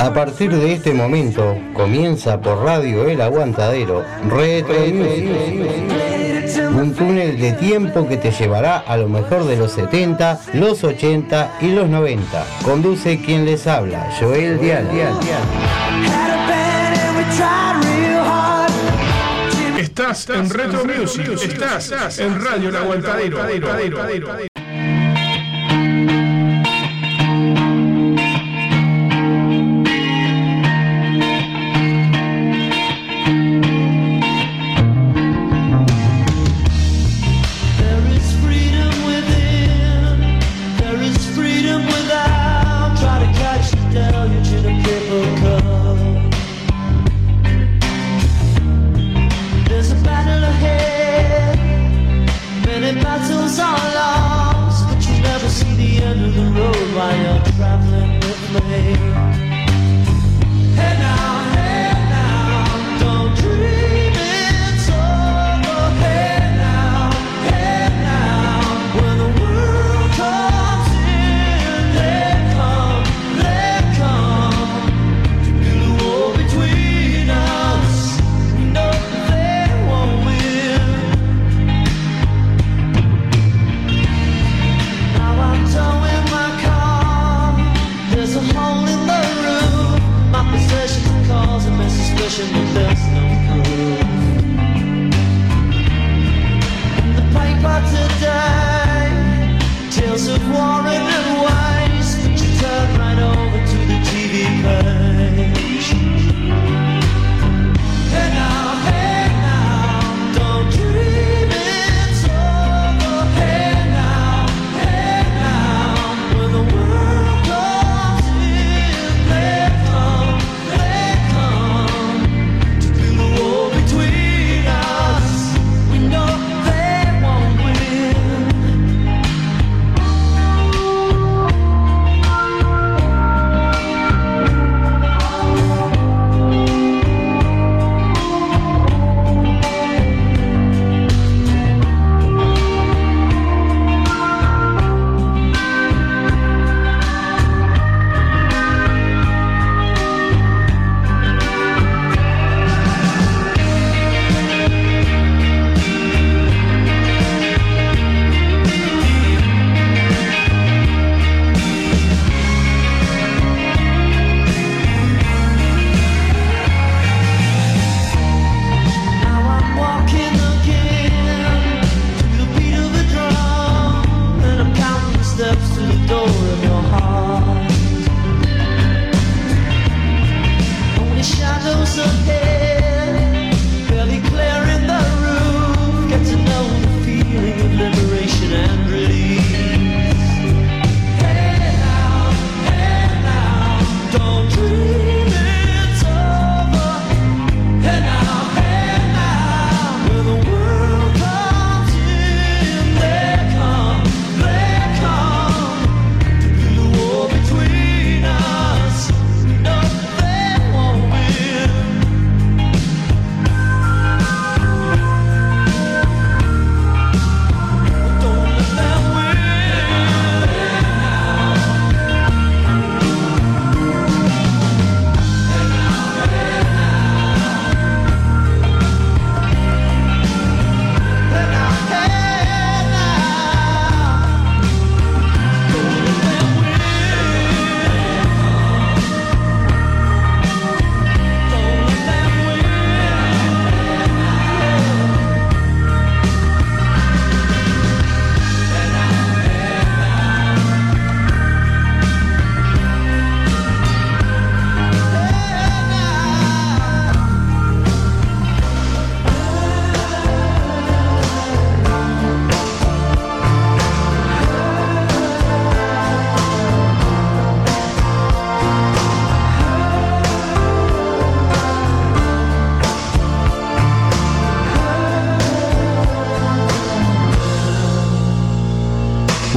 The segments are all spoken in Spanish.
A partir de este momento comienza por Radio El Aguantadero Retro Un túnel de tiempo que te llevará a lo mejor de los 70, los 80 y los 90. Conduce quien les habla, Joel Dial. Estás en Retro Music, estás en Radio El Aguantadero.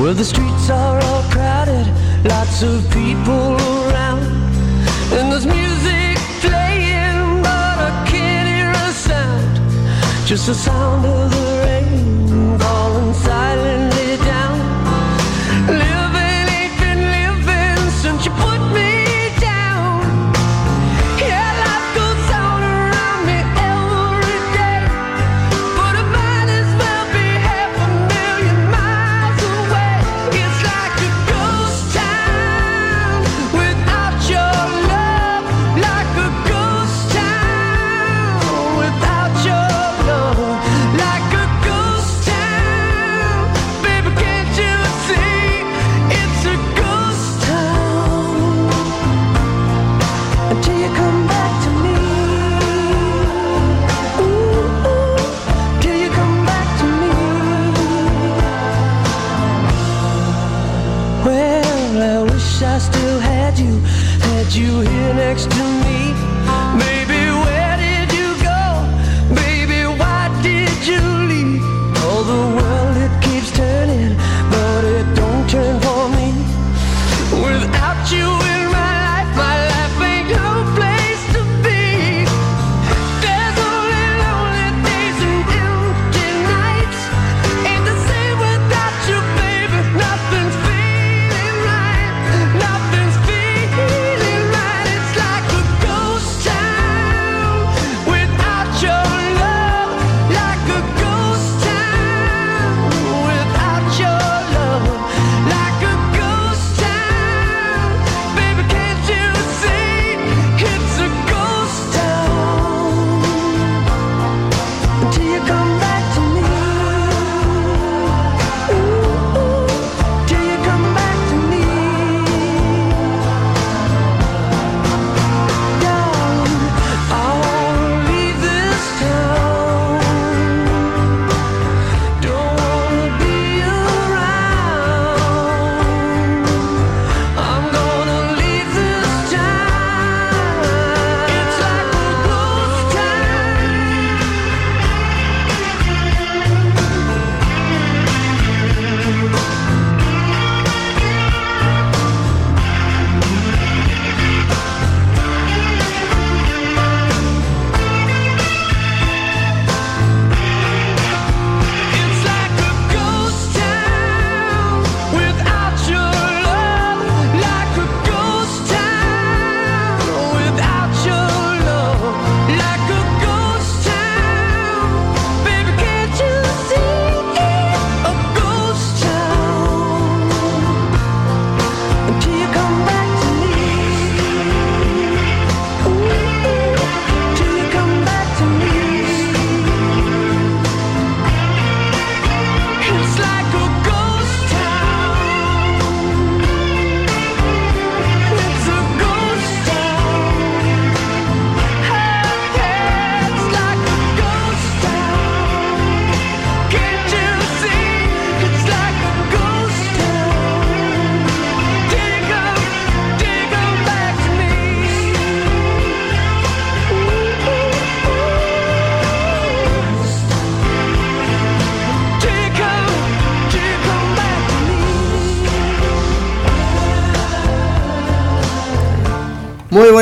Well, the streets are all crowded, lots of people around, and there's music playing, but I can't hear a sound, just the sound of the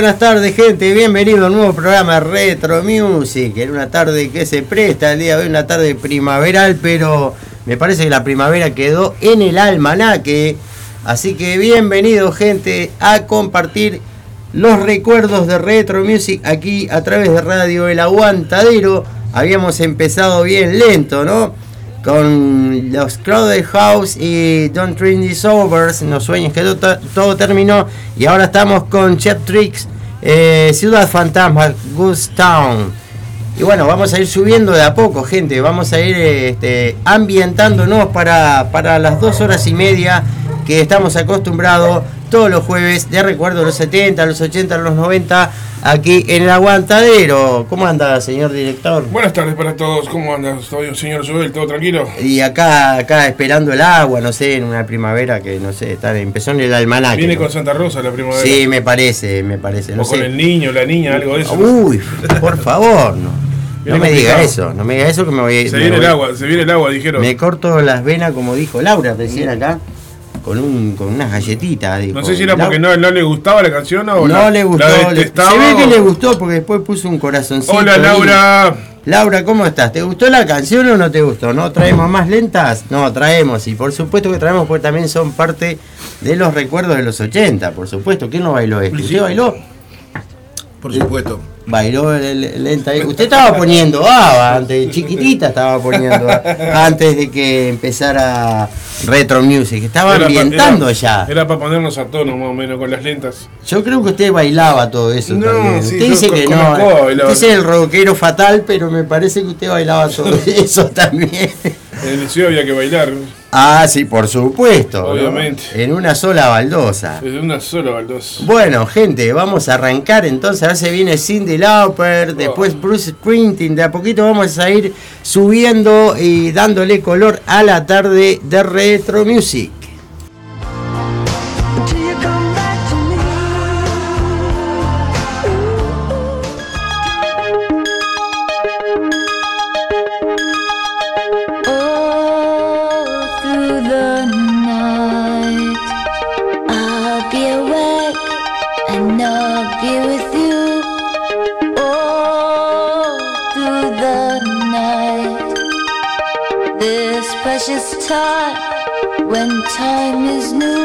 buenas tardes, gente. Bienvenido a un nuevo programa Retro Music. En una tarde que se presta el día de hoy, una tarde primaveral, pero me parece que la primavera quedó en el almanaque. Así que bienvenido, gente, a compartir los recuerdos de Retro Music aquí a través de Radio El Aguantadero. Habíamos empezado bien lento, ¿no? Con los Crowded House y Don't Dream This Overs, No sueños que todo, todo terminó. Y ahora estamos con Chef Tricks, eh, Ciudad Fantasma, Goose Town. Y bueno, vamos a ir subiendo de a poco, gente. Vamos a ir este, ambientándonos para, para las dos horas y media que estamos acostumbrados todos los jueves de recuerdo los 70, los 80, los 90, aquí en el Aguantadero. ¿Cómo anda, señor director? Buenas tardes para todos. ¿Cómo andas, ¿Todo bien, señor Joel? ¿Todo tranquilo? Y acá, acá esperando el agua, no sé, en una primavera que no sé, está, empezó en el almanaque. Viene ¿no? con Santa Rosa la primavera. Sí, me parece, me parece, no o con el niño, la niña, algo de eso. Uy, por favor, no. Bien No me diga eso, no me diga eso que me voy se me viene voy- el agua, se viene el agua, dijeron. Me corto las venas, como dijo Laura recién acá, con un con unas galletitas. dijo. No sé si era porque no, no le gustaba la canción o no la- le gustó. la le- se ve que le gustó porque después puso un corazoncito. Hola ahí. Laura. Laura, ¿cómo estás? ¿Te gustó la canción o no te gustó? ¿No traemos más lentas? No, traemos, y por supuesto que traemos porque también son parte de los recuerdos de los 80, por supuesto. ¿Quién no bailó esto? ¿Usted bailó? Por supuesto. Bailó lenta. Usted estaba poniendo ABBA antes, chiquitita estaba poniendo antes de que empezara Retro Music. Estaba Era pa- ambientando era- ya. Era para ponernos a tono más o menos con las lentas. Yo creo que usted bailaba todo eso No, también. sí, usted dice que no. bailar. Usted es el rockero fatal, pero me parece que usted bailaba todo eso también. En el había que bailar. Ah, sí, por supuesto. ¿no? Obviamente. En una sola baldosa. Desde una sola baldosa. Bueno, gente, vamos a arrancar entonces. Ahora se viene Cindy Lauper, después Bruce Springsteen. De a poquito vamos a ir subiendo y dándole color a la tarde de Retro Music. Precious time when time is new.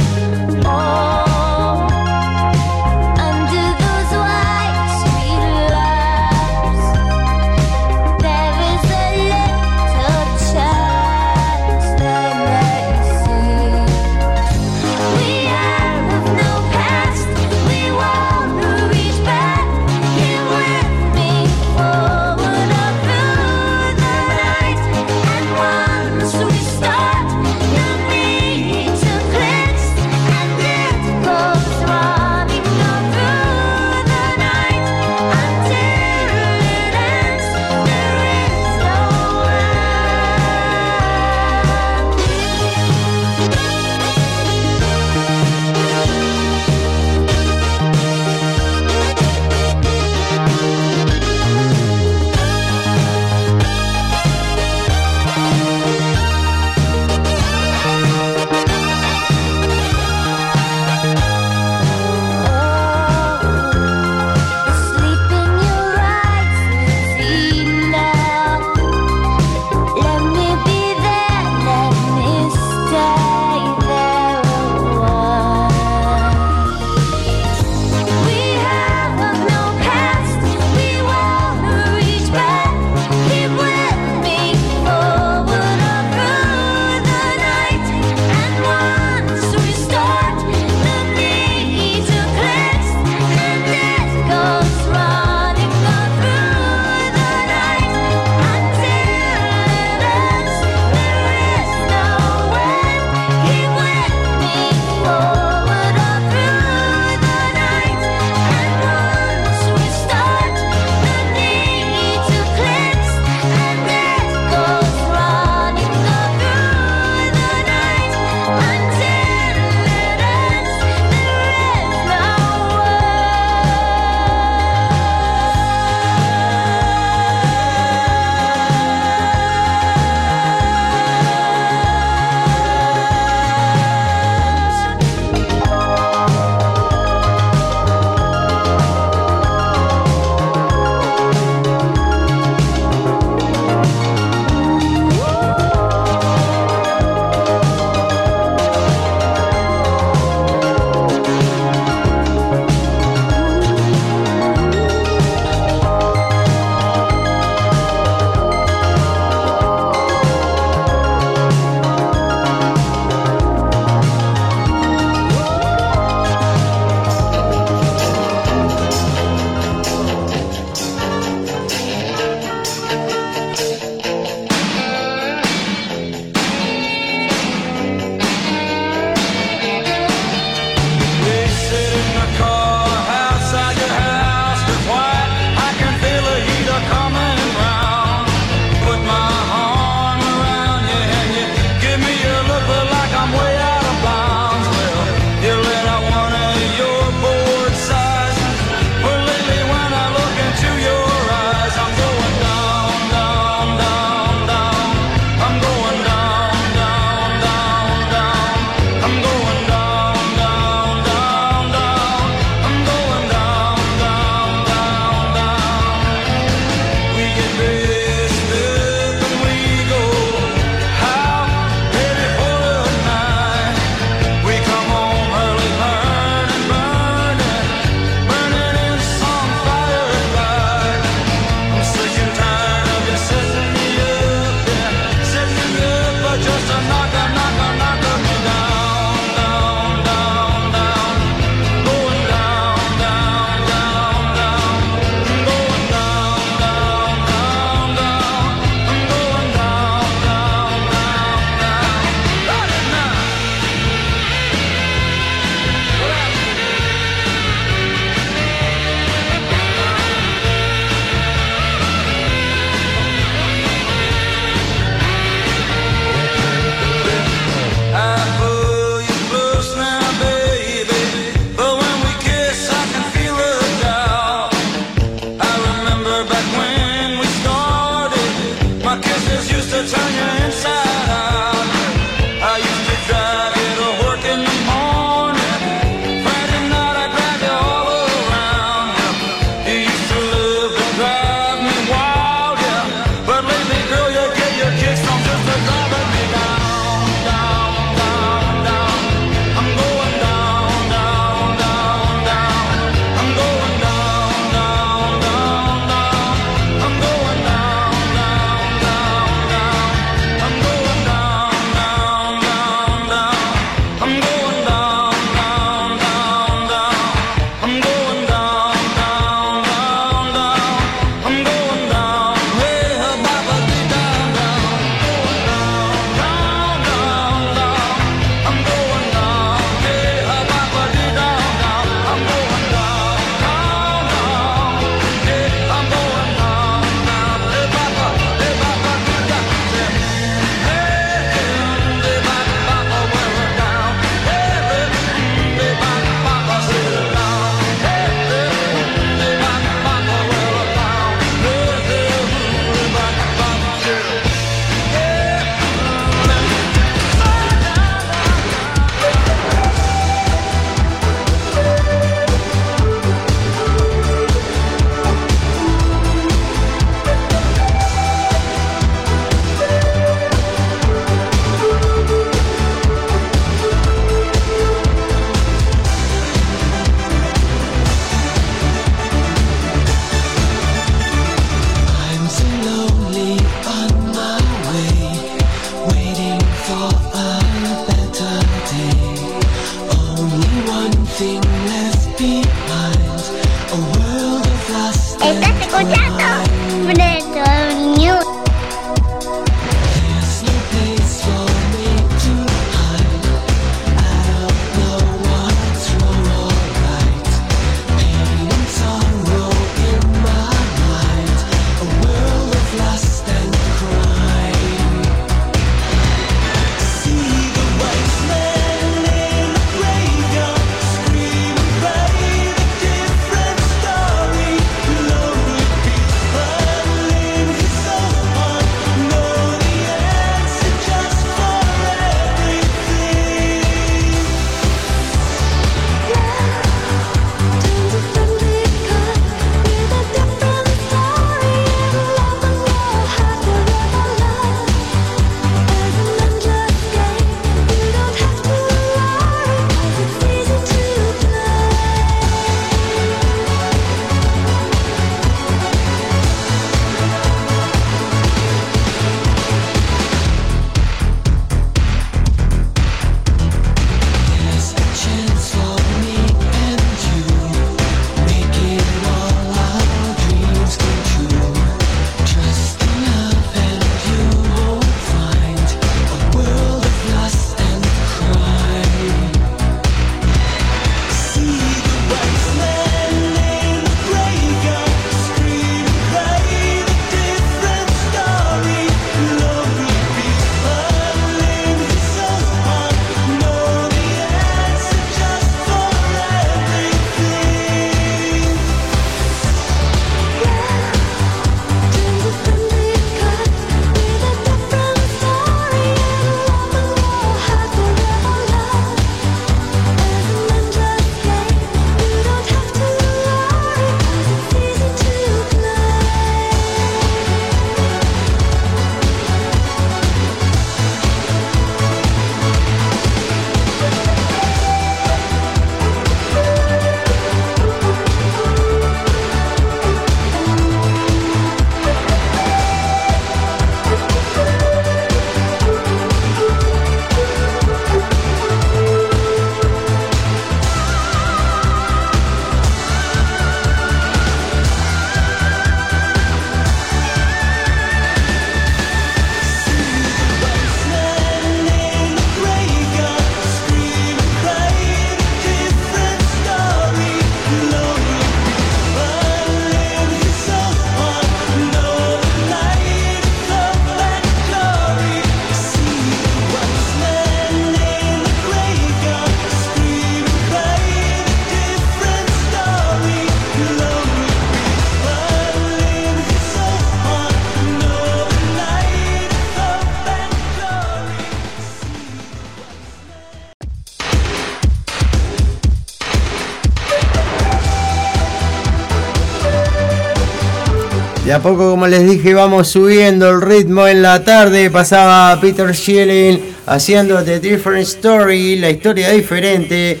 A poco, como les dije, vamos subiendo el ritmo en la tarde. Pasaba Peter Schilling haciendo The Different Story, la historia diferente.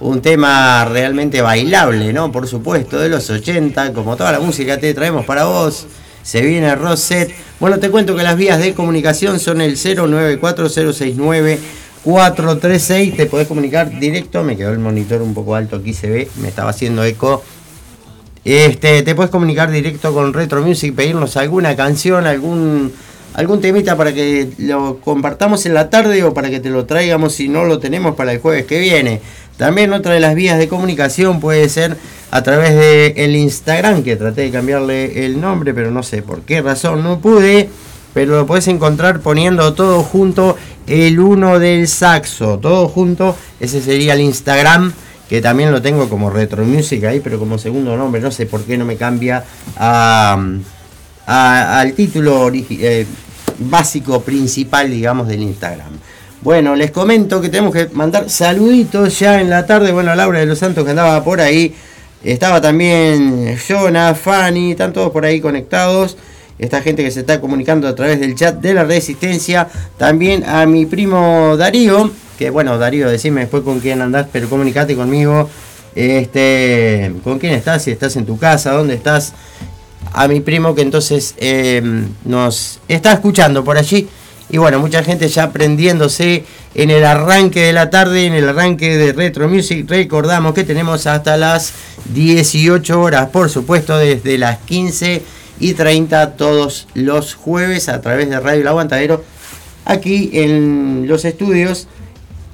Un tema realmente bailable, ¿no? Por supuesto, de los 80, como toda la música te traemos para vos. Se viene Roset. Bueno, te cuento que las vías de comunicación son el 094069436. 436, te podés comunicar directo, me quedó el monitor un poco alto, aquí se ve, me estaba haciendo eco. Este, te puedes comunicar directo con Retro Music, pedirnos alguna canción, algún algún temita para que lo compartamos en la tarde o para que te lo traigamos si no lo tenemos para el jueves que viene. También otra de las vías de comunicación puede ser a través de el Instagram, que traté de cambiarle el nombre, pero no sé por qué razón no pude. Pero lo puedes encontrar poniendo todo junto el uno del saxo, todo junto, ese sería el Instagram que también lo tengo como Retro Music ahí, pero como segundo nombre, no sé por qué no me cambia a, al título eh, básico principal, digamos, del Instagram. Bueno, les comento que tenemos que mandar saluditos ya en la tarde. Bueno, Laura de los Santos que andaba por ahí. Estaba también Jonah, Fanny, están todos por ahí conectados. Esta gente que se está comunicando a través del chat de la Resistencia. También a mi primo Darío, que bueno, Darío, decime después con quién andás, pero comunicate conmigo. Este, ¿Con quién estás? Si estás en tu casa, ¿dónde estás? A mi primo que entonces eh, nos está escuchando por allí. Y bueno, mucha gente ya prendiéndose en el arranque de la tarde, en el arranque de Retro Music. Recordamos que tenemos hasta las 18 horas, por supuesto, desde las 15 y 30 todos los jueves a través de Radio El Aguantadero, aquí en los estudios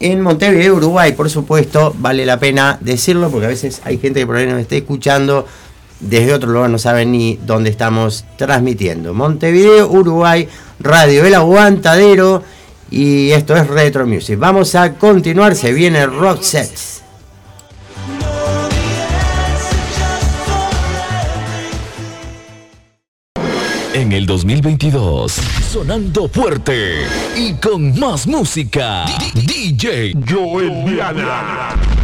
en Montevideo, Uruguay, por supuesto, vale la pena decirlo porque a veces hay gente que por ahí nos esté escuchando desde otro lugar, no saben ni dónde estamos transmitiendo. Montevideo, Uruguay, Radio El Aguantadero y esto es Retro Music. Vamos a continuar, se viene Rock Sets. En el 2022, sonando fuerte y con más música. DJ Joel Diana.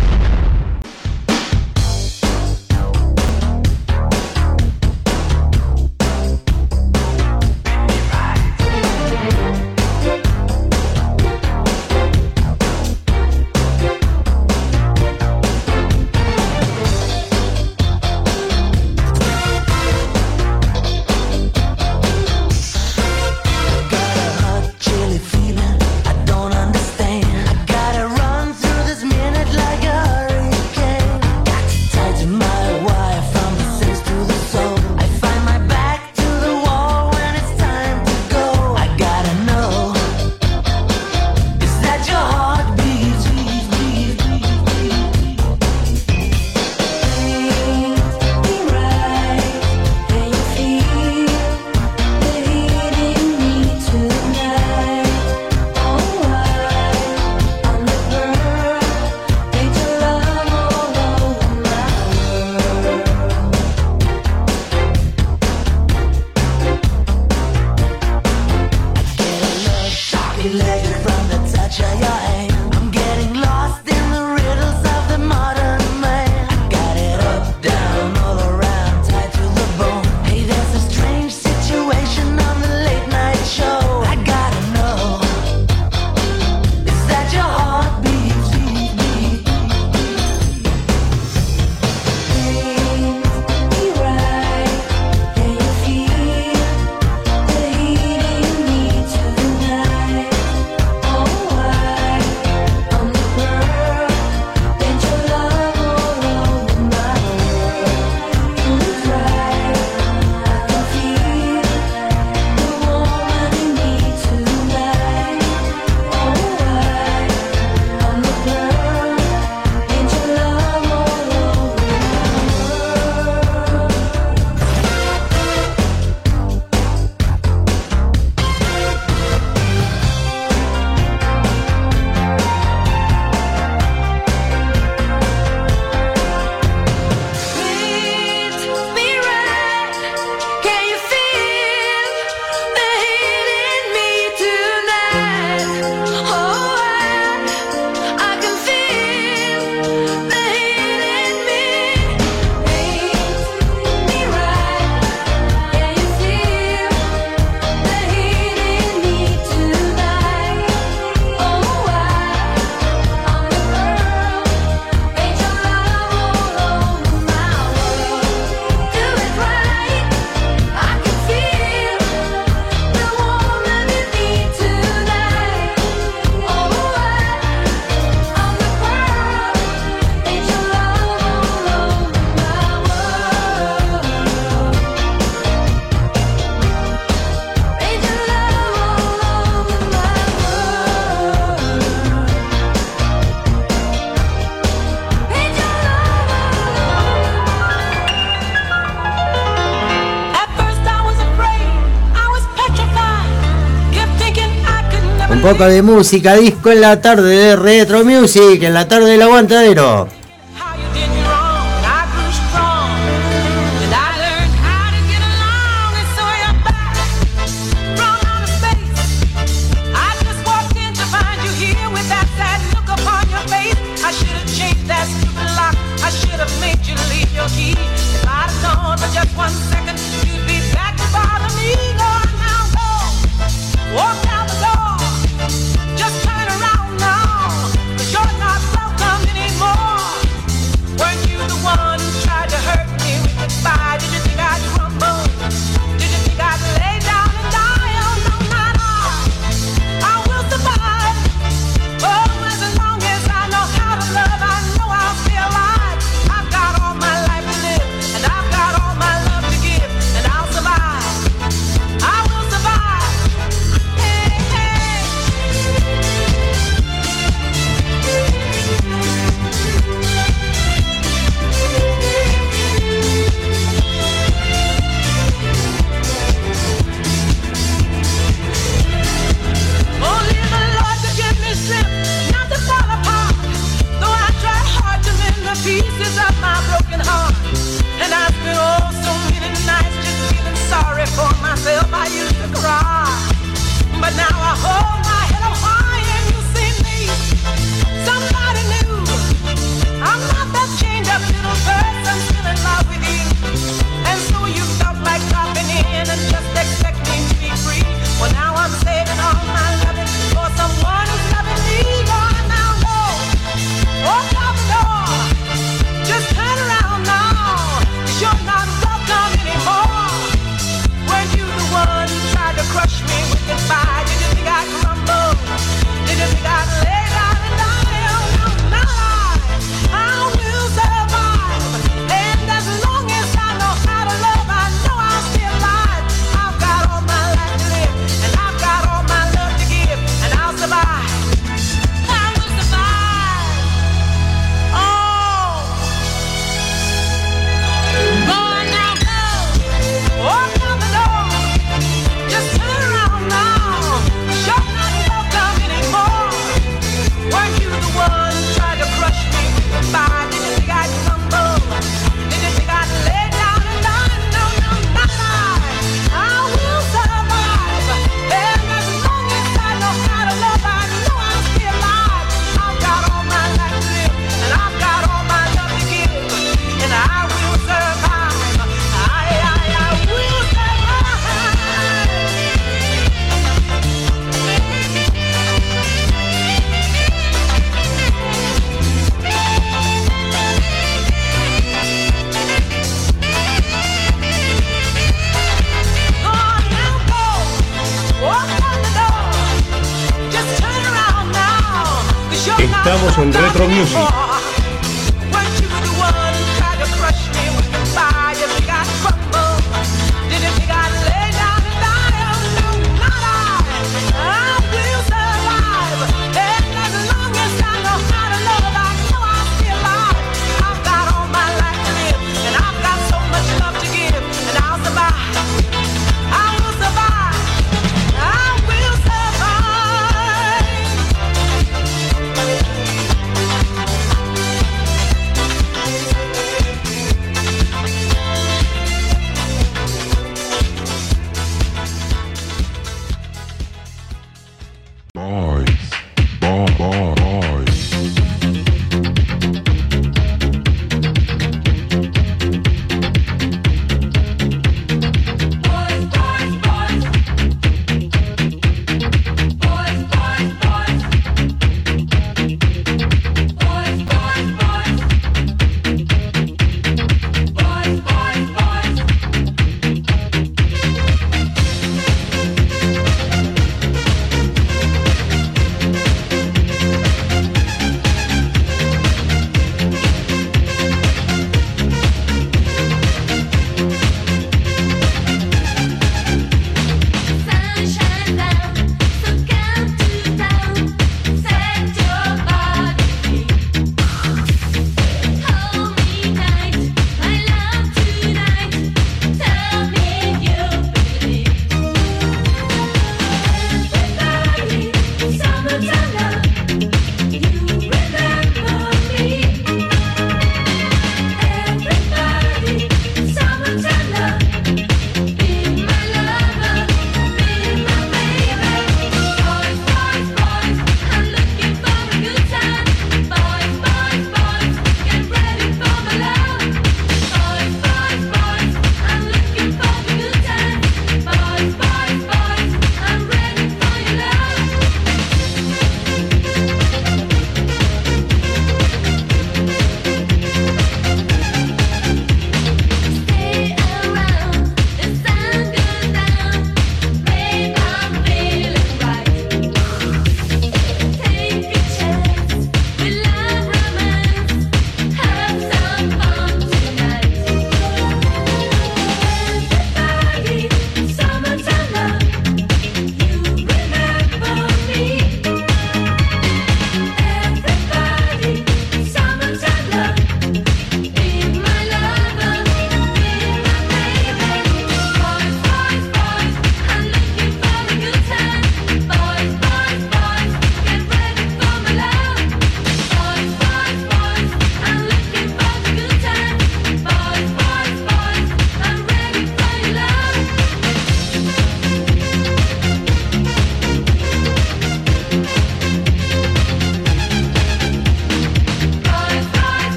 Poco de música, disco en la tarde de Retro Music, en la tarde del aguantadero.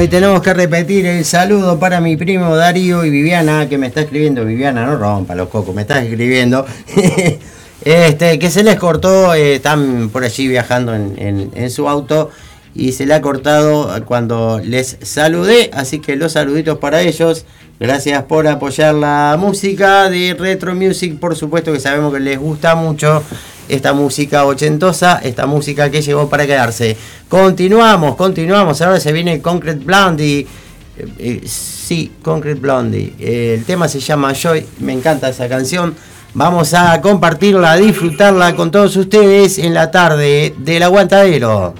Y tenemos que repetir el saludo para mi primo Darío y Viviana, que me está escribiendo. Viviana, no rompa los cocos, me está escribiendo. este, que se les cortó, eh, están por allí viajando en su auto y se le ha cortado cuando les saludé. Así que los saluditos para ellos. Gracias por apoyar la música de Retro Music. Por supuesto que sabemos que les gusta mucho esta música ochentosa, esta música que llegó para quedarse. Continuamos, continuamos. Ahora se viene Concrete Blondie. Eh, eh, sí, Concrete Blondie. Eh, el tema se llama Joy. Me encanta esa canción. Vamos a compartirla, a disfrutarla con todos ustedes en la tarde del aguantadero.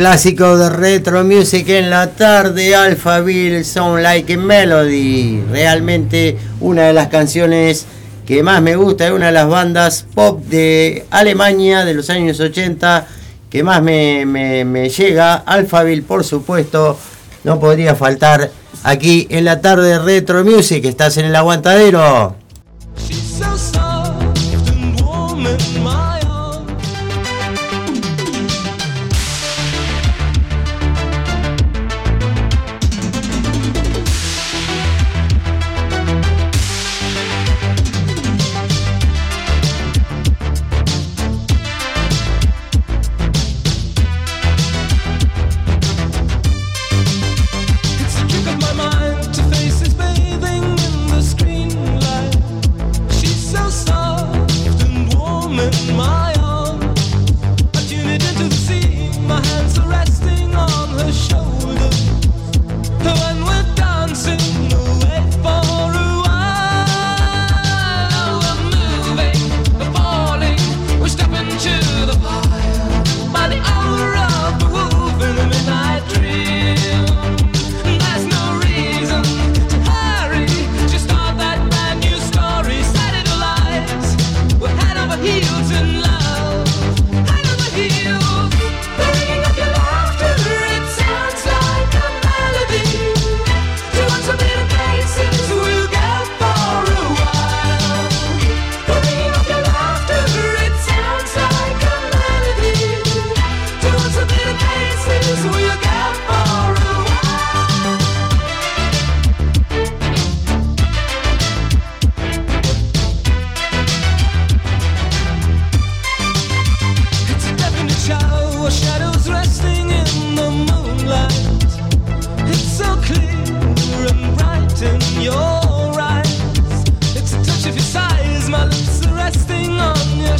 clásico de retro music en la tarde, Alphaville Sound Like a Melody. Realmente una de las canciones que más me gusta, es una de las bandas pop de Alemania de los años 80 que más me, me, me llega. Alphaville, por supuesto, no podría faltar aquí en la tarde retro music. Estás en el aguantadero.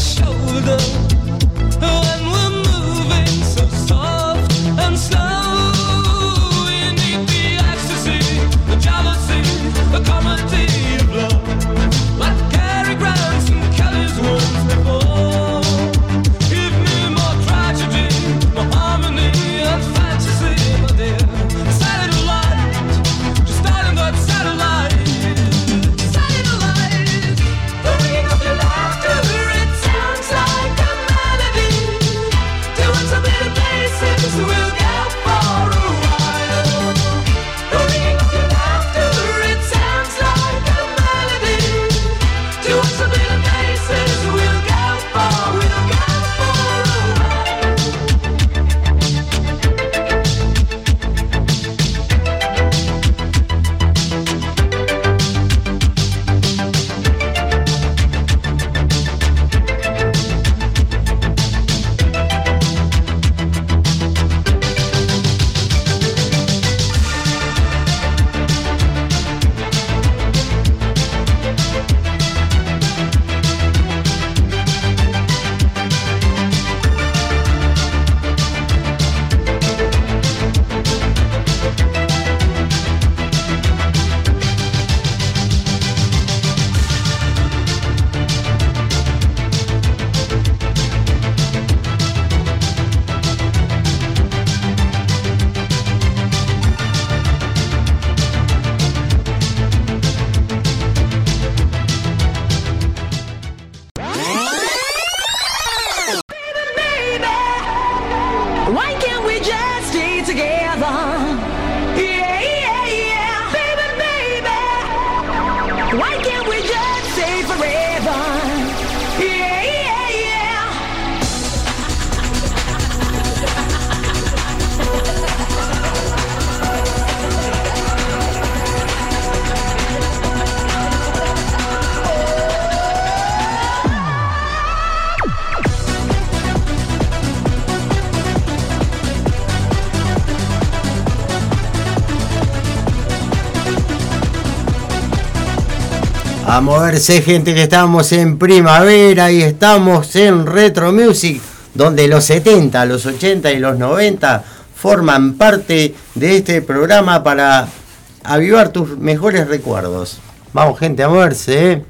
shoulder. A moverse gente que estamos en primavera y estamos en retro music, donde los 70, los 80 y los 90 forman parte de este programa para avivar tus mejores recuerdos. Vamos gente a moverse. ¿eh?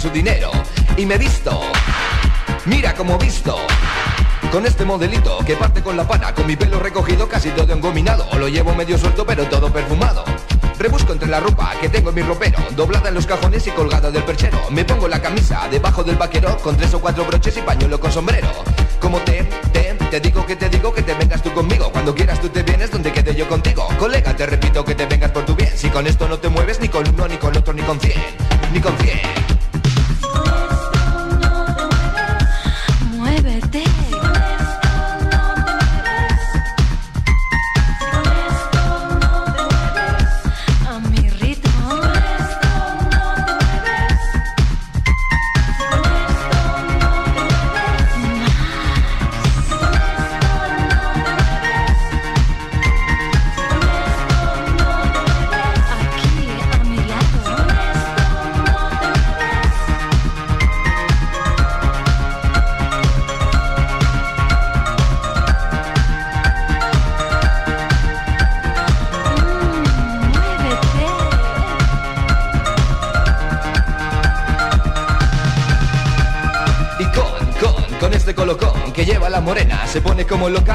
Su dinero. Y me visto, mira como visto. Con este modelito que parte con la pana Con mi pelo recogido casi todo engominado. Lo llevo medio suelto pero todo perfumado. Rebusco entre la ropa que tengo en mi ropero Doblada en los cajones y colgada del perchero. Me pongo la camisa debajo del vaquero Con tres o cuatro broches y pañuelo con sombrero. Como te, te, te digo que te digo que te vengas tú conmigo. Cuando quieras tú te vienes donde quede yo contigo. Colega, te repito que te vengas por tu bien. Si con esto no te mueves ni con uno, ni con otro, ni con cien Ni con cien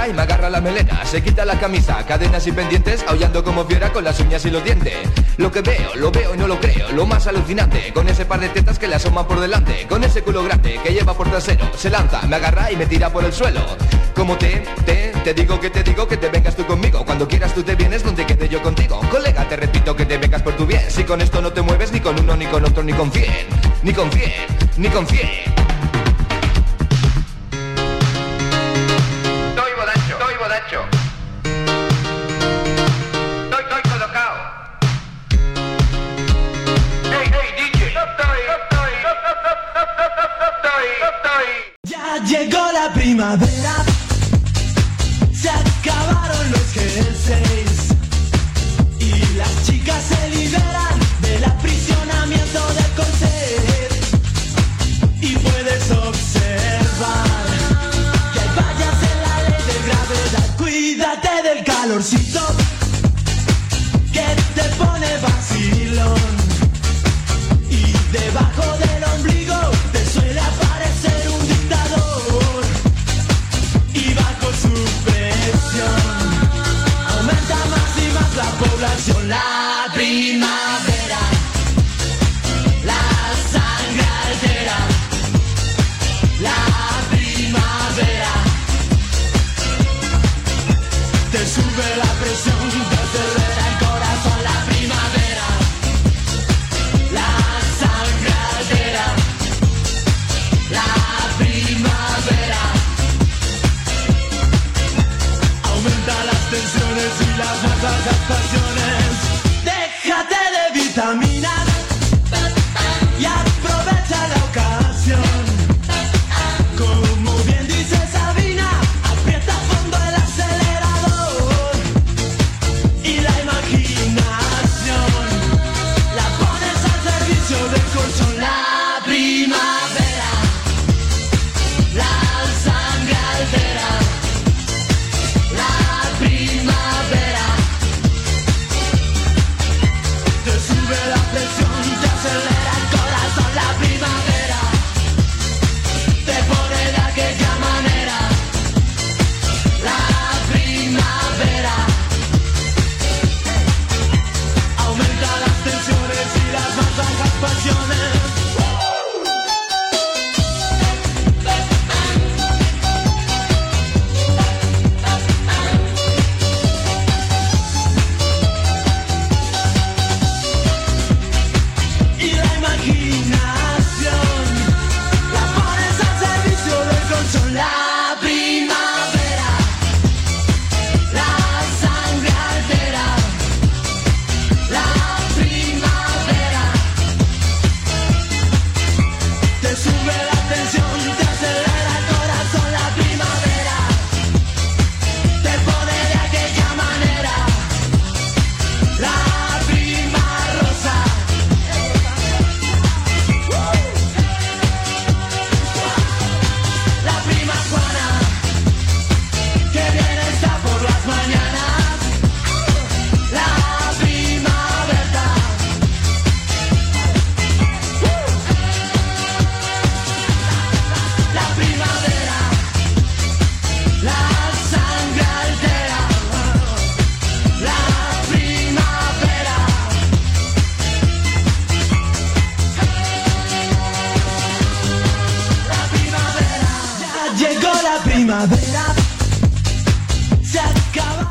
y me agarra la melena. Se quita la camisa, cadenas y pendientes Aullando como fiera con las uñas y los dientes. Lo que veo, lo veo y no lo creo Lo más alucinante, con ese par de tetas que le asoma por delante Con ese culo grande que lleva por trasero Se lanza, me agarra y me tira por el suelo. Como te, te, te digo que te digo que te vengas tú conmigo. Cuando quieras tú te vienes donde quede yo contigo. Colega, te repito que te vengas por tu bien. Si con esto no te mueves ni con uno, ni con otro, ni con cien. Ni con cien, ni con cien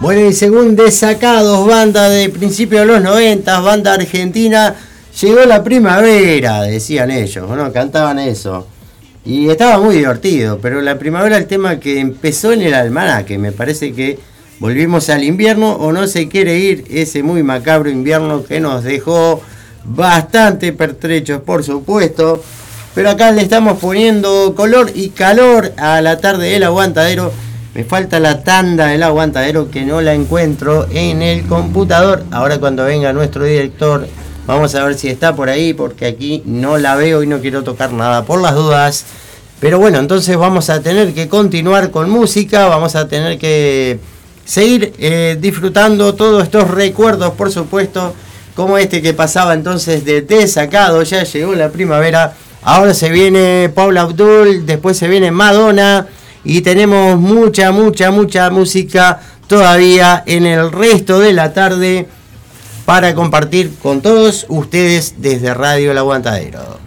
Bueno, y según Desacados, banda de principios de los 90, banda argentina, llegó la primavera, decían ellos, ¿no? Cantaban eso. Y estaba muy divertido, pero la primavera el tema que empezó en el almanaque, me parece que volvimos al invierno o no se quiere ir ese muy macabro invierno que nos dejó bastante pertrechos, por supuesto. Pero acá le estamos poniendo color y calor a la tarde del aguantadero. Me falta la tanda del aguantadero que no la encuentro en el computador. Ahora cuando venga nuestro director, vamos a ver si está por ahí, porque aquí no la veo y no quiero tocar nada por las dudas. Pero bueno, entonces vamos a tener que continuar con música, vamos a tener que seguir eh, disfrutando todos estos recuerdos, por supuesto, como este que pasaba entonces de desacado, ya llegó la primavera, ahora se viene Paula Abdul, después se viene Madonna y tenemos mucha, mucha, mucha música todavía en el resto de la tarde para compartir con todos ustedes desde Radio El Aguantadero.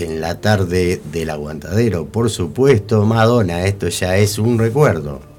En la tarde del aguantadero. Por supuesto, Madonna, esto ya es un recuerdo.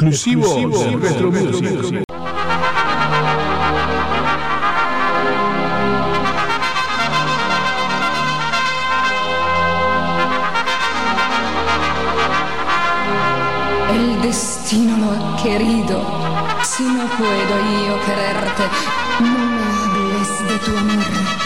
esclusivo, esclusivo Retro, Retro, Retro, El destino lo ha querido, si no puedo io quererte, non me hables de tu amor.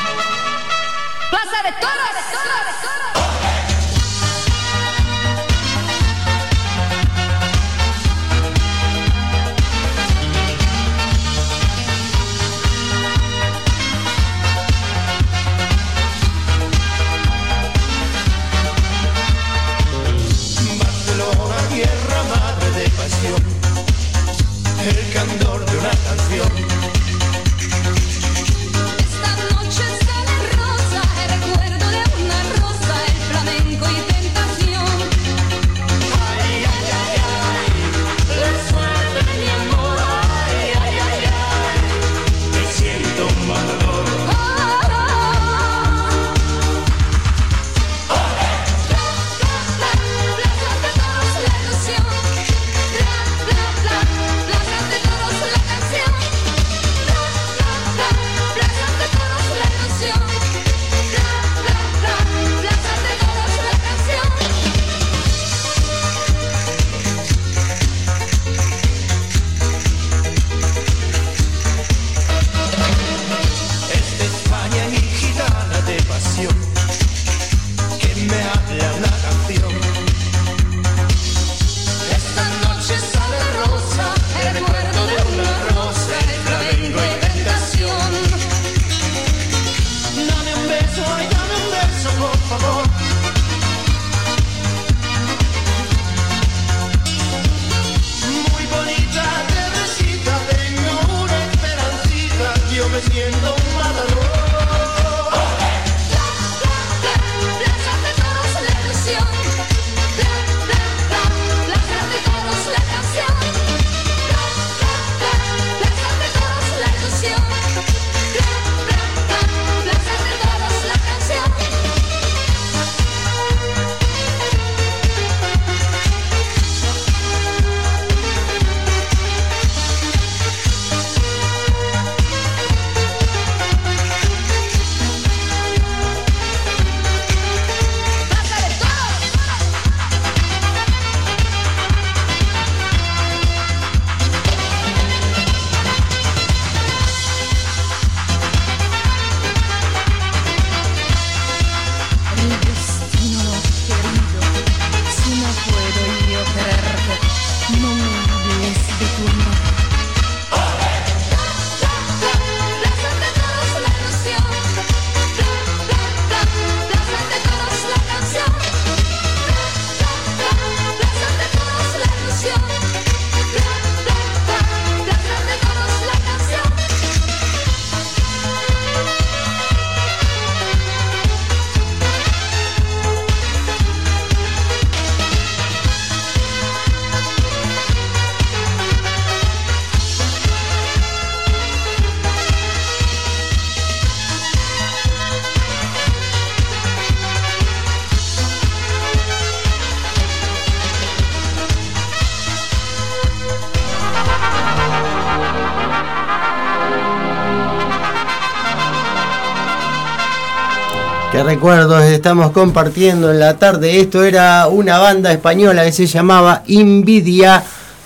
Qué recuerdos estamos compartiendo en la tarde. Esto era una banda española que se llamaba Invidia.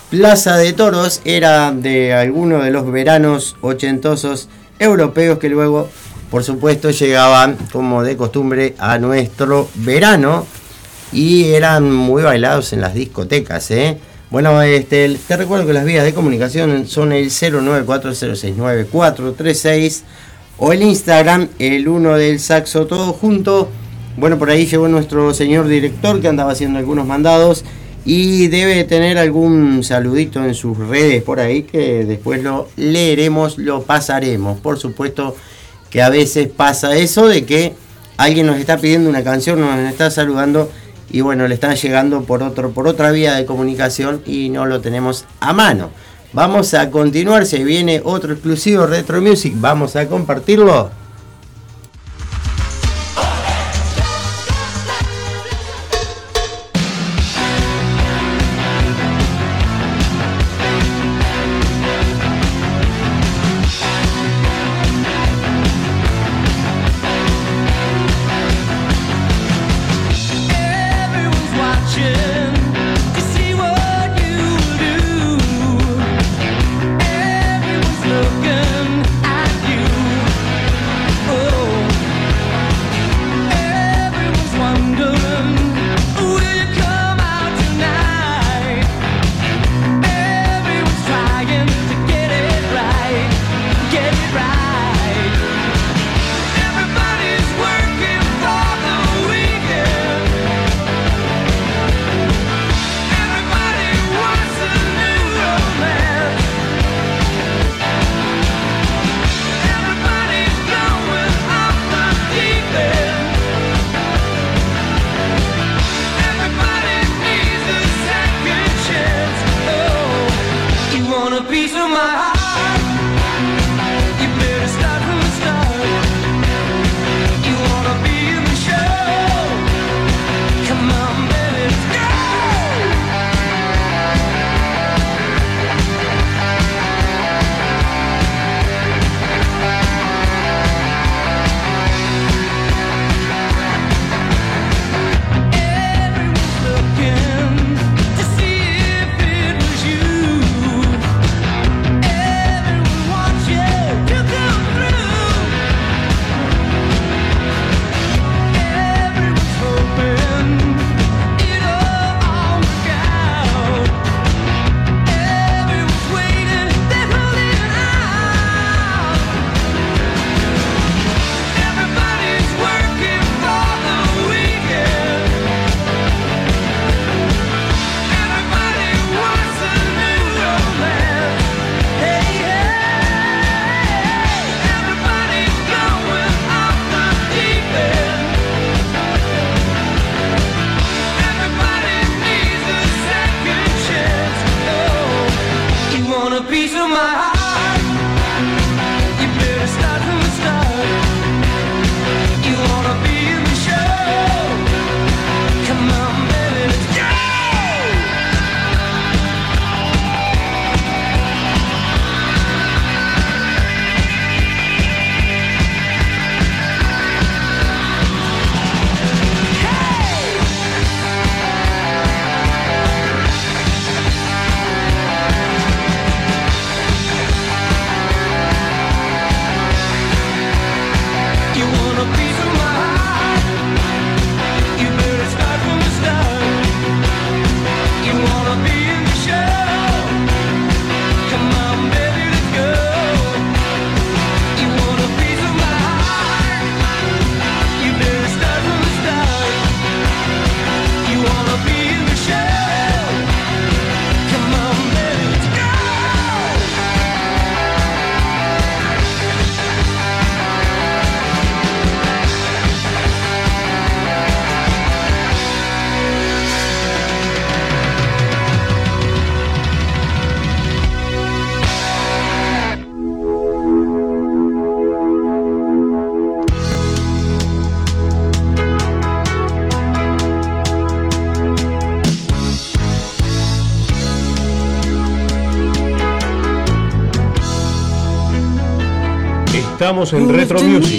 Plaza de Toros era de alguno de los veranos ochentosos europeos que luego, por supuesto, llegaban como de costumbre a nuestro verano y eran muy bailados en las discotecas. ¿eh? Bueno, este, te recuerdo que las vías de comunicación son el 094069436 o el Instagram, el uno del saxo, todo junto. Bueno, por ahí llegó nuestro señor director que andaba haciendo algunos mandados y debe tener algún saludito en sus redes por ahí que después lo leeremos, lo pasaremos. Por supuesto que a veces pasa eso de que alguien nos está pidiendo una canción, nos está saludando y bueno, le están llegando por otro por otra vía de comunicación y no lo tenemos a mano. Vamos a continuar, se viene otro exclusivo Retro Music, vamos a compartirlo. Estamos en Retro Music.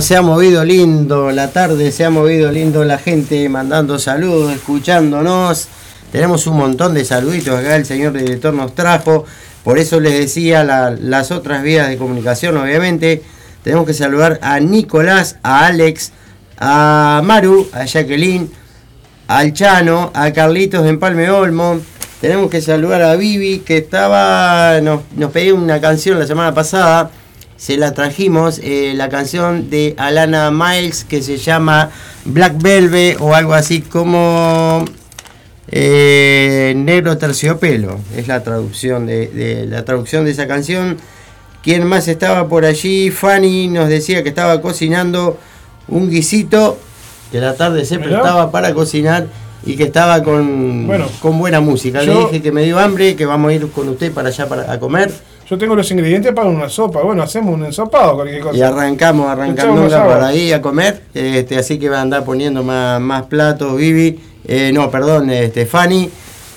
Se ha movido lindo la tarde, se ha movido lindo la gente mandando saludos, escuchándonos. Tenemos un montón de saluditos acá, el señor director nos trajo. Por eso les decía la- las otras vías de comunicación, obviamente. Tenemos que saludar a Nicolás, a Alex, a Maru, a Jacqueline, al Chano, a Carlitos de Empalme Olmo. Tenemos que saludar a Vivi, que estaba. Nos, nos pedía una canción la semana pasada. Se la trajimos, eh, la canción de Alana Miles que se llama Black Velvet o algo así como eh, Negro Terciopelo. Es la traducción de, de- la traducción de esa canción. ¿Quién más estaba por allí? Fanny nos decía que estaba cocinando un guisito que la tarde se prestaba para cocinar y que estaba con, Bueno, con buena música. Le yo- dije que me dio hambre, que vamos a ir con usted para allá para, a comer. Yo tengo los ingredientes para una sopa. Bueno, hacemos un ensopado, cualquier cosa. Y arrancamos, arrancamos por ahí a comer. Este, así que va a andar poniendo más, más platos, Vivi. Eh, no, perdón, este, Fanny.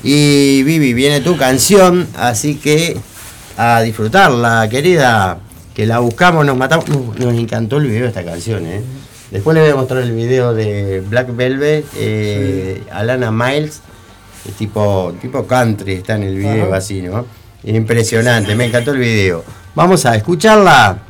Y Vivi, viene tu canción, así que a disfrutarla, querida. Que la buscamos, nos matamos. Nos, nos encantó el video de esta canción, ¿eh? Después les voy a mostrar el video de Black Velvet, eh, Alana Miles, es tipo, tipo country está en el video Ajá. así, ¿no? Impresionante, me encantó el video. Vamos a escucharla.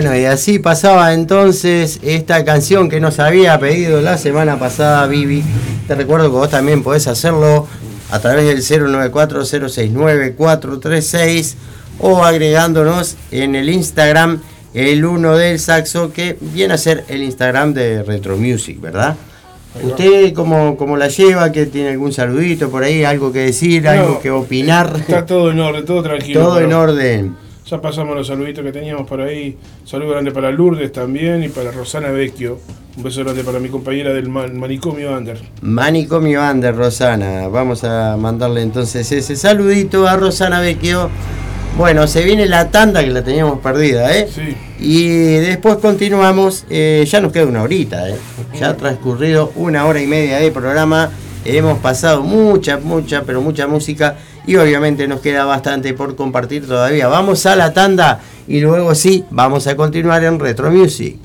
Bueno, y así pasaba entonces esta canción que nos había pedido la semana pasada Vivi. Te recuerdo que vos también podés hacerlo a través del 094-069-436 o agregándonos en el Instagram el uno del saxo que viene a ser el Instagram de Retro Music, ¿verdad? ¿Usted cómo, cómo la lleva? ¿Que tiene algún saludito por ahí? ¿Algo que decir? No, ¿Algo que opinar? Está todo en orden, todo tranquilo. Todo en orden. Ya pasamos los saluditos que teníamos por ahí. Saludo grande para Lourdes también y para Rosana Vecchio. Un beso grande para mi compañera del man- manicomio Under. Manicomio Ander, Rosana. Vamos a mandarle entonces ese saludito a Rosana Vecchio. Bueno, se viene la tanda que la teníamos perdida, ¿eh? Sí. Y después continuamos. eh, ya nos queda una horita, ¿eh? Ya ha transcurrido una hora y media de programa. Hemos pasado mucha, mucha, pero mucha música. Y obviamente nos queda bastante por compartir todavía. Vamos a la tanda y luego sí, vamos a continuar en Retro Music.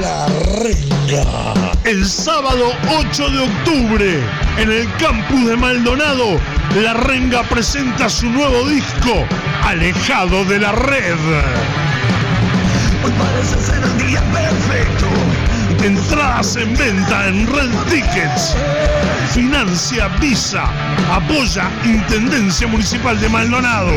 La Renga. El sábado 8 de octubre, en el campus de Maldonado, La Renga presenta su nuevo disco, Alejado de la Red. Hoy parece ser el día perfecto. Entradas en venta en Red Tickets. Financia Visa. Apoya Intendencia Municipal de Maldonado.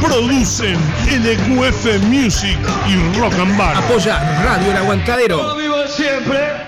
Producen LQF Music y Rock and Bar. Apoya Radio El Aguantadero. vivo siempre.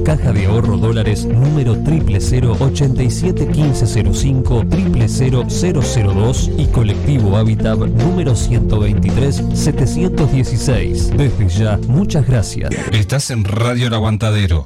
Caja de Ahorro Dólares número 000 871505 00002 y Colectivo Habitat número 123 716. Desde ya, muchas gracias. Estás en Radio El Aguantadero.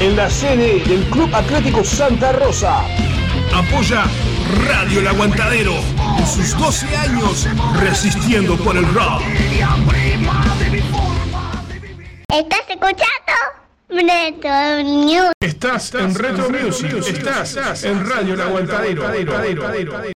en la sede del Club Atlético Santa Rosa. Apoya Radio El Aguantadero en sus 12 años resistiendo por el rock. ¿Estás escuchando? Retro News. Estás en Retro Music, estás en Radio El Aguantadero.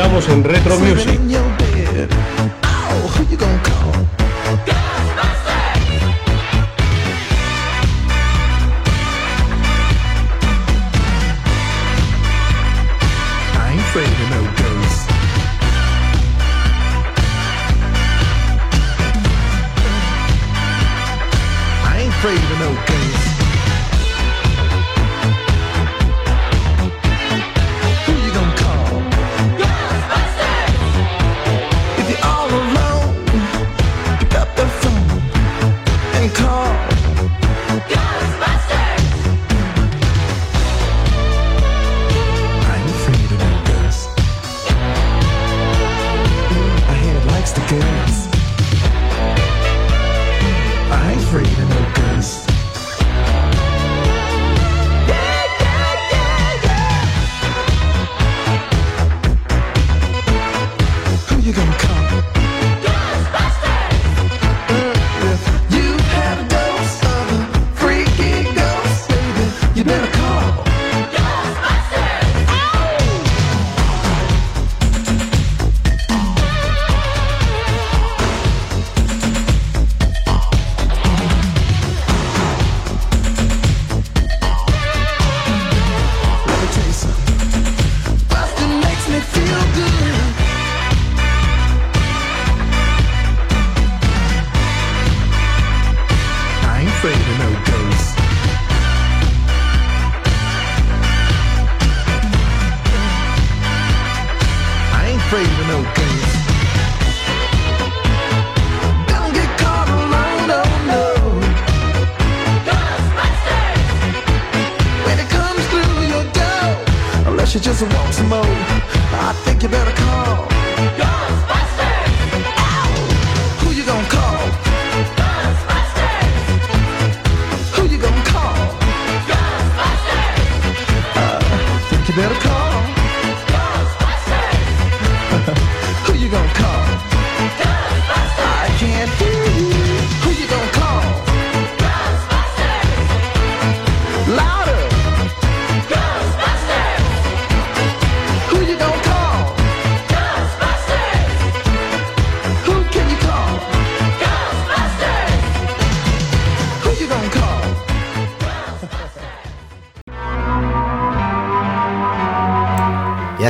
Estamos en Retro Music.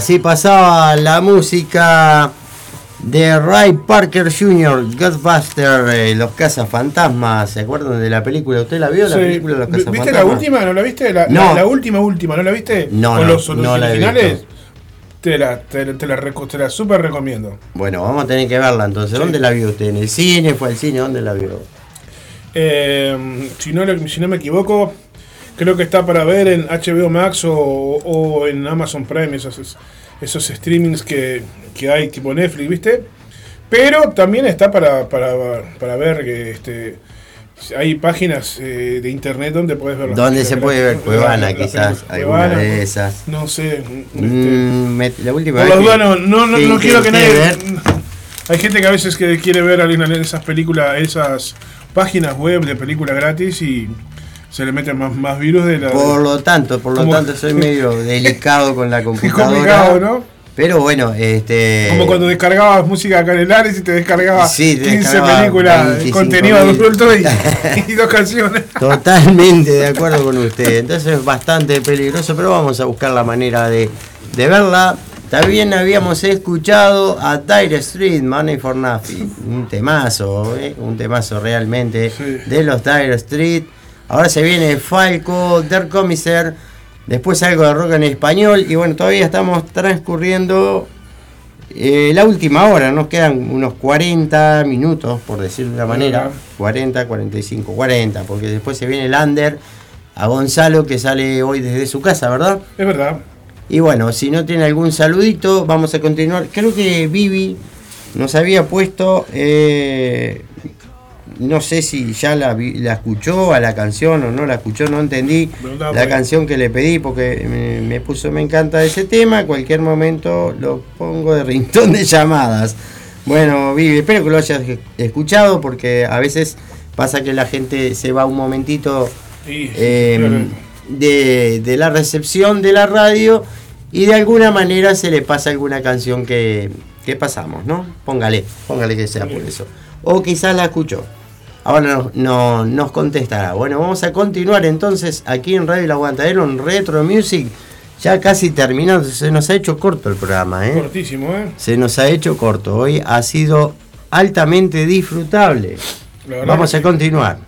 Así pasaba la música de Ray Parker Jr., Ghostbuster, eh, Los Cazafantasmas. ¿Se acuerdan de la película? ¿Usted la vio, la película de Los ¿Viste Cazafantasmas? la última? ¿No la viste? La, No. la, la última, última, ¿no la viste? No, Con no, los, los no la he originales. visto. Te la, te, la- te la, reco- te la super recomiendo. Bueno, vamos a tener que verla entonces. ¿Dónde la vio usted? ¿En el cine? ¿Fue al cine? ¿Dónde la vio? Eh, si, no, si no me equivoco, creo que está para ver en HBO Max o, o en Amazon Prime, esos, esos streamings que, que hay tipo Netflix, ¿viste? Pero también está para, para, para ver que este, hay páginas eh, de internet donde puedes ver las ¿Dónde películas se de puede ver? Cuevana, quizás. Alguna de esas. No sé. Mm, me- la última vez dudas, no, no, no, quiero que nadie. ver- Hay gente que a veces que quiere ver alguna de esas películas, esas páginas web de películas gratis y se le meten más, más virus de la. Por lo tanto, por lo tanto, soy medio delicado con la computadora. complicado, ¿no? Pero bueno, este. Como cuando descargabas música acá en el Ares y te descargabas Sí, te 15 descargaba películas, 25.000. contenido adulto y, y dos canciones. Totalmente de acuerdo con usted. Entonces es bastante peligroso, pero vamos a buscar la manera de, de verla. También habíamos escuchado a Dire Street, Money for Nothing. Un temazo, ¿eh? un temazo realmente de los Dire Street. Ahora se viene Falco, Der Commissaire, después algo de rock en español. Y bueno, todavía estamos transcurriendo eh, la última hora. Nos quedan unos 40 minutos, por decir de una manera. Ajá. 40, 45, 40, porque después se viene el under a Gonzalo que sale hoy desde su casa, ¿verdad? Es verdad. Y bueno, si no tiene algún saludito, vamos a continuar. Creo que Vivi nos había puesto, eh, no sé si ya la, escuchó a la canción o no la escuchó, no entendí la ahí. canción que le pedí porque me, me puso, me encanta ese tema, cualquier momento lo pongo de rintón de llamadas. Bueno, Vivi, espero que lo hayas escuchado porque a veces pasa que la gente se va un momentito Sí, eh, claro. de, de la recepción de la radio y de alguna manera se le pasa alguna canción que, que pasamos, ¿no? Póngale, póngale que sea por eso. O quizás la escuchó. Ahora no, no- nos contestará. Bueno, vamos a continuar entonces aquí en Radio El Aguantadero en Retro Music. Ya casi terminando, se nos ha hecho corto el programa, ¿eh? Cortísimo, ¿eh? Se nos ha hecho corto. Hoy ha sido altamente disfrutable. La Vamos a continuar.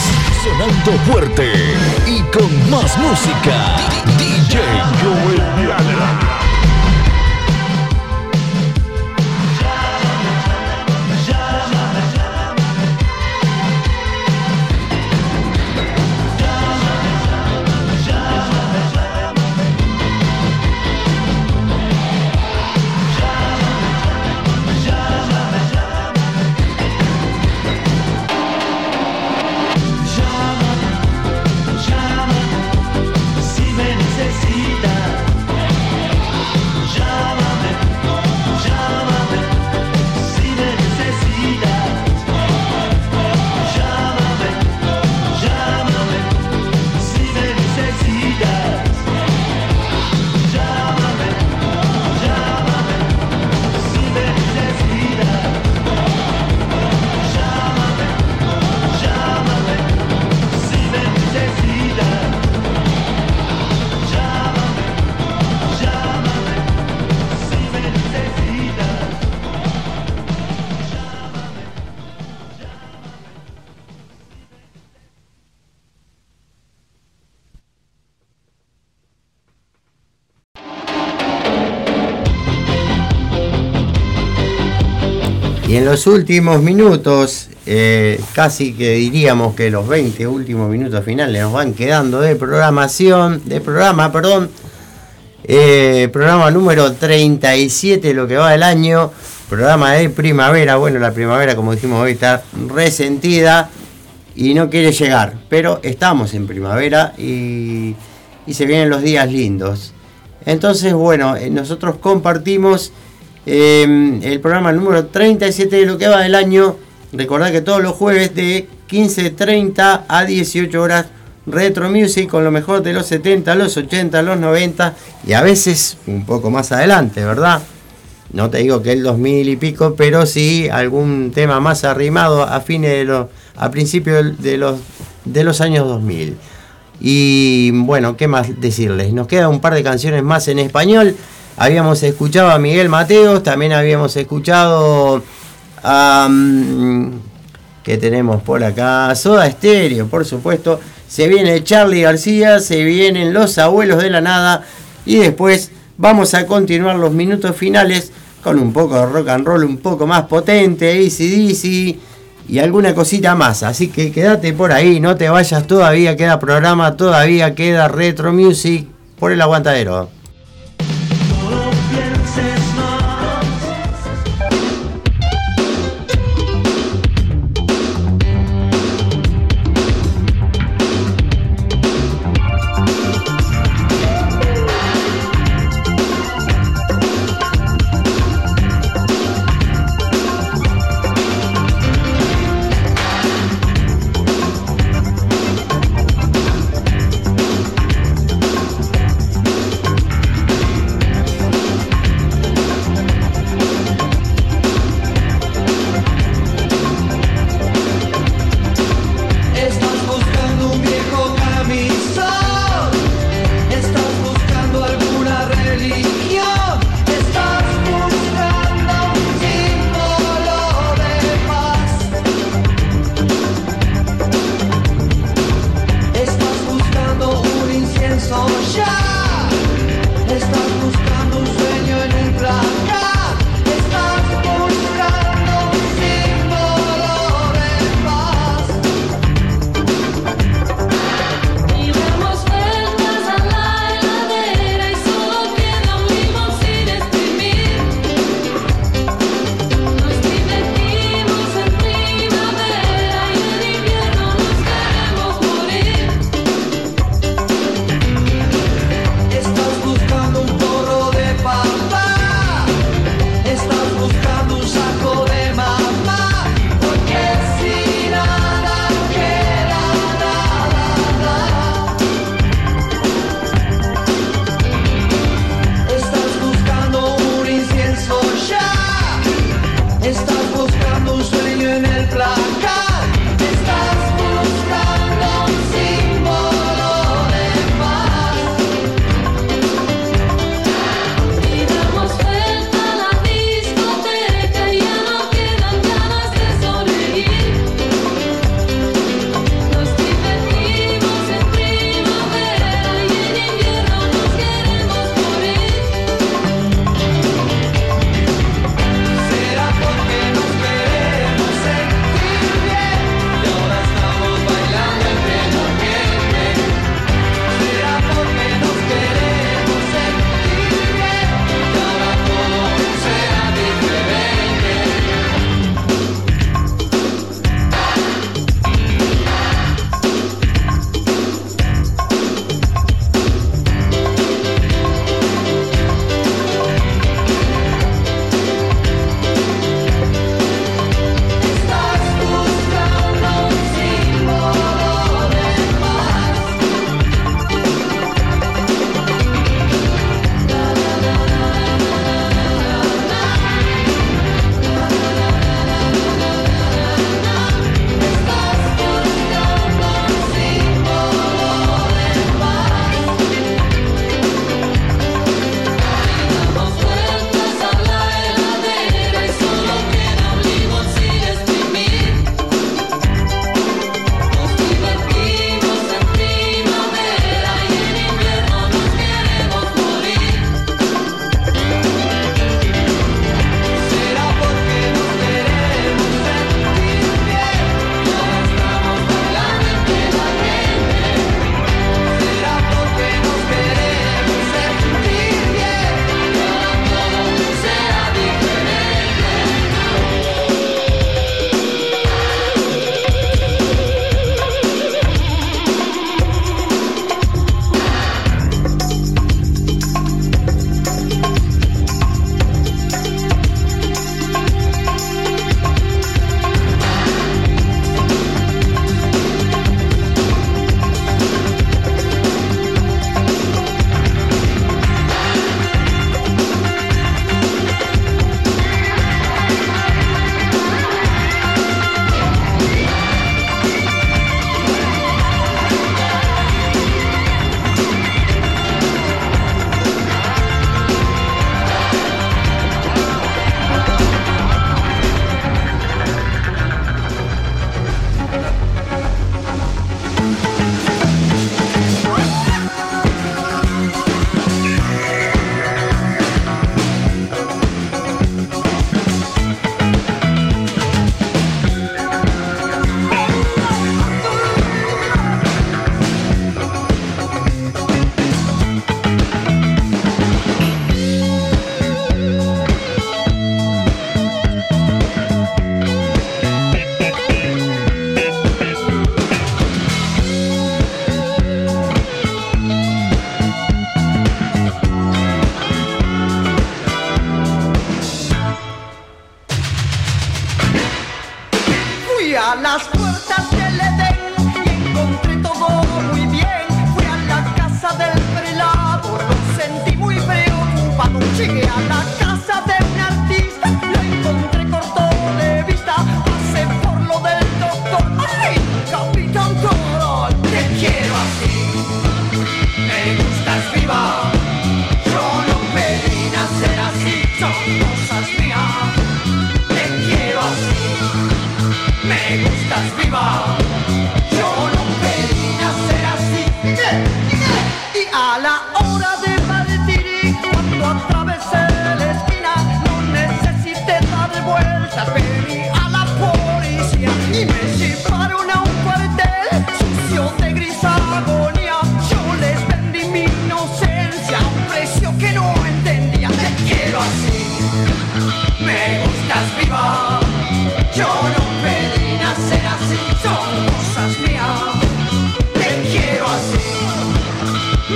2022. Sonando fuerte y con más música. DJ Joel Diana. Los últimos minutos, eh, casi que diríamos que los 20 últimos minutos finales nos van quedando de programación, de programa, perdón. Eh, programa número 37, lo que va del año. Programa de primavera. Bueno, la primavera, como dijimos hoy, está resentida y no quiere llegar. Pero estamos en primavera y, se vienen los días lindos. Entonces, bueno, eh, nosotros compartimos eh, el programa número 37 de lo que va del año. Recordad que todos los jueves de 15.30 a 18 horas Retro Music con lo mejor de los 70, los 80, los 90 y a veces un poco más adelante, ¿verdad? No te digo que el 2000 y pico, pero sí algún tema más arrimado a fines de los a principios de los de los años 2000. Y bueno, ¿qué más decirles? Nos queda un par de canciones más en español. Habíamos escuchado a Miguel Mateos, también habíamos escuchado a... mm, ¿Qué tenemos por acá? Soda Estéreo, por supuesto. Se viene Charlie García, se vienen Los Abuelos de la Nada. Y después vamos a continuar los minutos finales con un poco de rock and roll un poco más potente, ACDC y alguna cosita más. Así que quédate por ahí, no te vayas todavía, queda programa, todavía queda Retro Music por el aguantadero.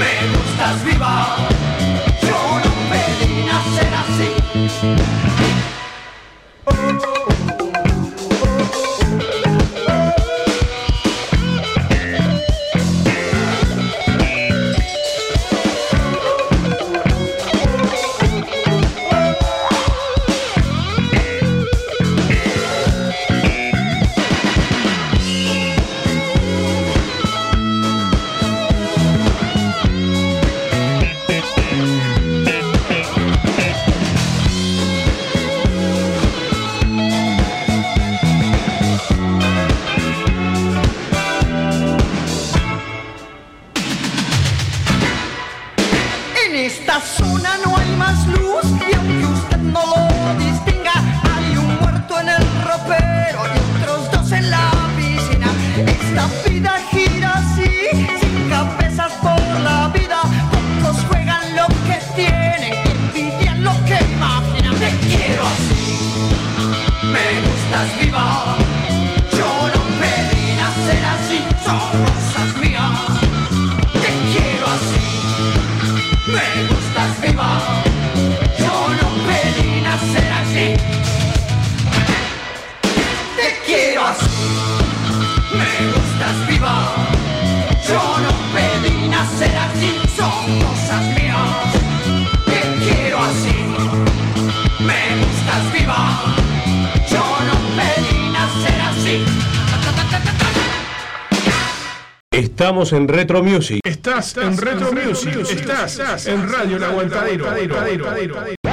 me gustas viva. En Retro Music. Estás en Retro Music. Estás en Radio El Aguantadero.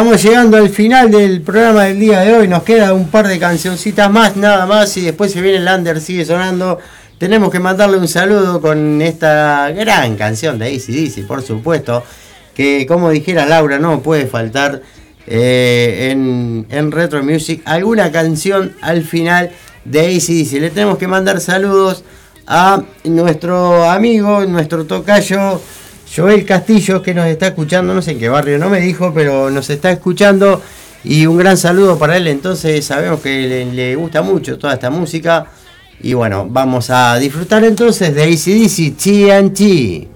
Estamos llegando al final del programa del día de hoy. Nos queda un par de cancioncitas más, nada más. Y después se viene el Lander, sigue sonando. Tenemos que mandarle un saludo con esta gran canción de ACDC, por supuesto. Que como dijera Laura, no puede faltar eh, en, en Retro Music alguna canción al final de ACDC. Le tenemos que mandar saludos a nuestro amigo, nuestro tocayo Joel Castillo, que nos está escuchando, no sé en qué barrio, no me dijo, pero nos está escuchando. Y un gran saludo para él, entonces sabemos que le, gusta mucho toda esta música. Y bueno, vamos a disfrutar entonces de ACDC TNT. Cause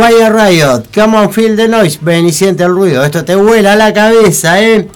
Quiet Riot, come on feel the noise, ven y siente el ruido. Esto te vuela la cabeza, eh.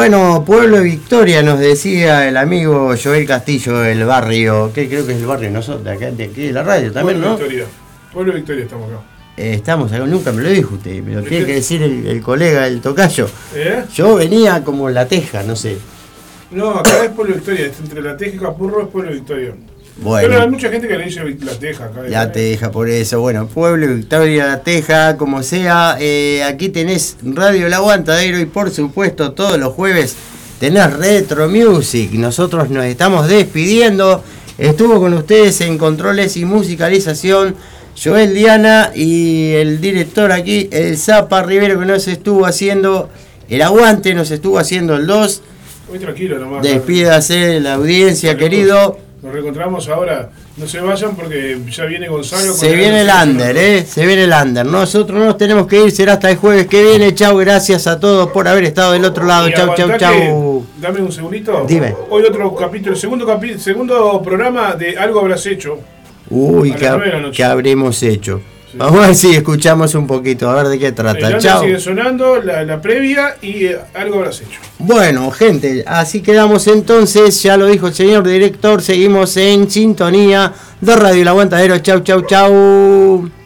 Bueno, Pueblo de Victoria nos decía el amigo Joel Castillo del barrio, que creo que es el barrio de nosotros, de, acá, de aquí de la radio también, Pueblo ¿no? Victoria. Pueblo Victoria estamos acá. Eh, estamos acá, nunca me lo dijo usted, me lo ¿De tiene que decir el, el colega, el tocayo. ¿Eh? Yo venía como la teja, no sé. No, acá es Pueblo Victoria. Entre La Teja y Capurro es Pueblo Victoria. Bueno. Pero hay mucha gente que le dice La Teja acá. La Teja, por eso. Bueno, Pueblo Victoria, La Teja, como sea. eh, aquí tenés Radio El Aguantadero y por supuesto todos los jueves tenés Retro Music. Nosotros nos estamos despidiendo. Estuvo con ustedes en controles y musicalización Joel Diana y el director aquí, el Zapa Rivero, que nos estuvo haciendo el aguante, nos estuvo haciendo el 2. Muy tranquilo nomás. Despídase de la audiencia, querido. Nos reencontramos ahora. No se vayan porque ya viene Gonzalo. Se viene el under, ¿eh? Se viene el under. Nosotros no nos tenemos que ir, será hasta el jueves que viene. Chau, gracias a todos por haber estado del otro lado. Y Chau, chau, chau. que- Dame un segundito. Dime. Hoy otro capítulo, segundo capi- segundo programa de Algo Habrás Hecho. Uy, ¿qué, qué habremos hecho? Vamos a ver si escuchamos un poquito, a ver de qué trata. Chau. sigue sonando, la, la previa y eh, Algo Habrás Hecho. Bueno, gente, así quedamos entonces. Ya lo dijo el señor director. Seguimos en sintonía de Radio El Aguantadero. Chau, chau, chau.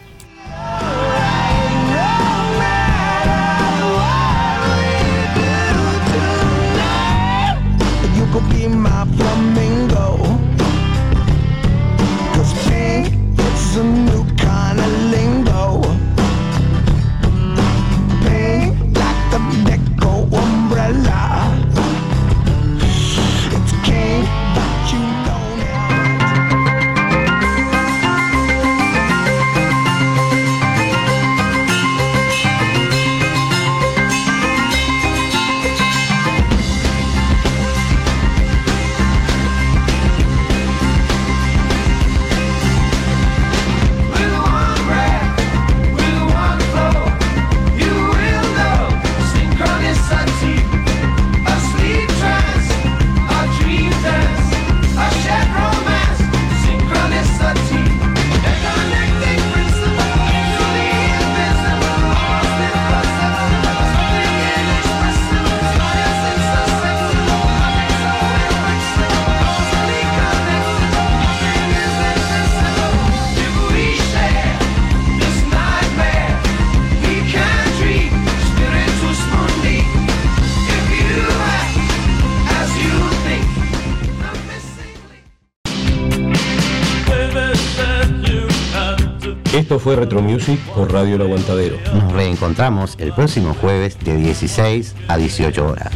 Por Radio El Aguantadero. Nos reencontramos el próximo jueves de 16 a 18 horas.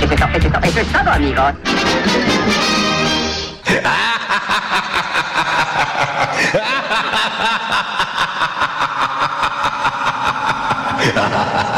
Eso es, to- eso es to- eso es todo, amigos.